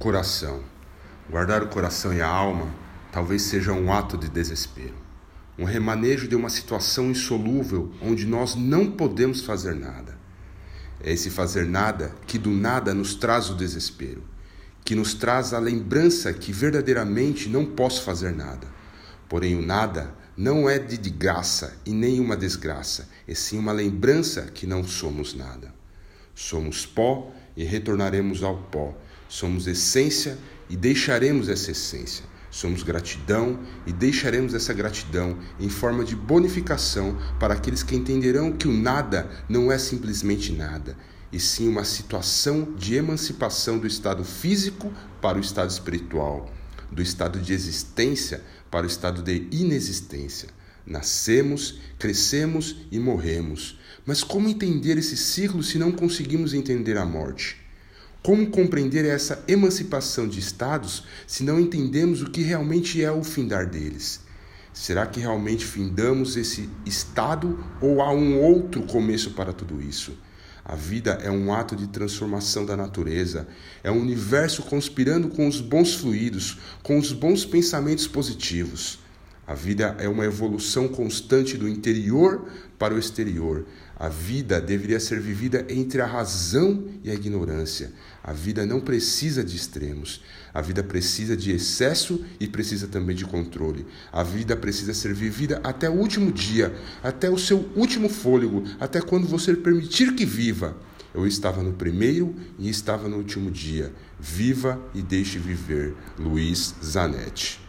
Coração. Guardar o coração e a alma talvez seja um ato de desespero, um remanejo de uma situação insolúvel onde nós não podemos fazer nada. É esse fazer nada que do nada nos traz o desespero, que nos traz a lembrança que verdadeiramente não posso fazer nada. Porém, o nada não é de, graça e nem uma desgraça, é sim uma lembrança que não somos nada. Somos pó e retornaremos ao pó. Somos essência e deixaremos essa essência. Somos gratidão e deixaremos essa gratidão em forma de bonificação para aqueles que entenderão que o nada não é simplesmente nada, e sim uma situação de emancipação do estado físico para o estado espiritual, do estado de existência para o estado de inexistência. Nascemos, crescemos e morremos. Mas como entender esse ciclo se não conseguimos entender a morte? Como compreender essa emancipação de estados se não entendemos o que realmente é o findar deles? Será que realmente findamos esse estado ou há um outro começo para tudo isso? A vida é um ato de transformação da natureza, é um universo conspirando com os bons fluidos, com os bons pensamentos positivos. A vida é uma evolução constante do interior para o exterior. A vida deveria ser vivida entre a razão e a ignorância. A vida não precisa de extremos. A vida precisa de excesso e precisa também de controle. A vida precisa ser vivida até o último dia, até o seu último fôlego, até quando você permitir que viva. Eu estava no primeiro e estava no último dia. Viva e deixe viver. Luiz Zanetti.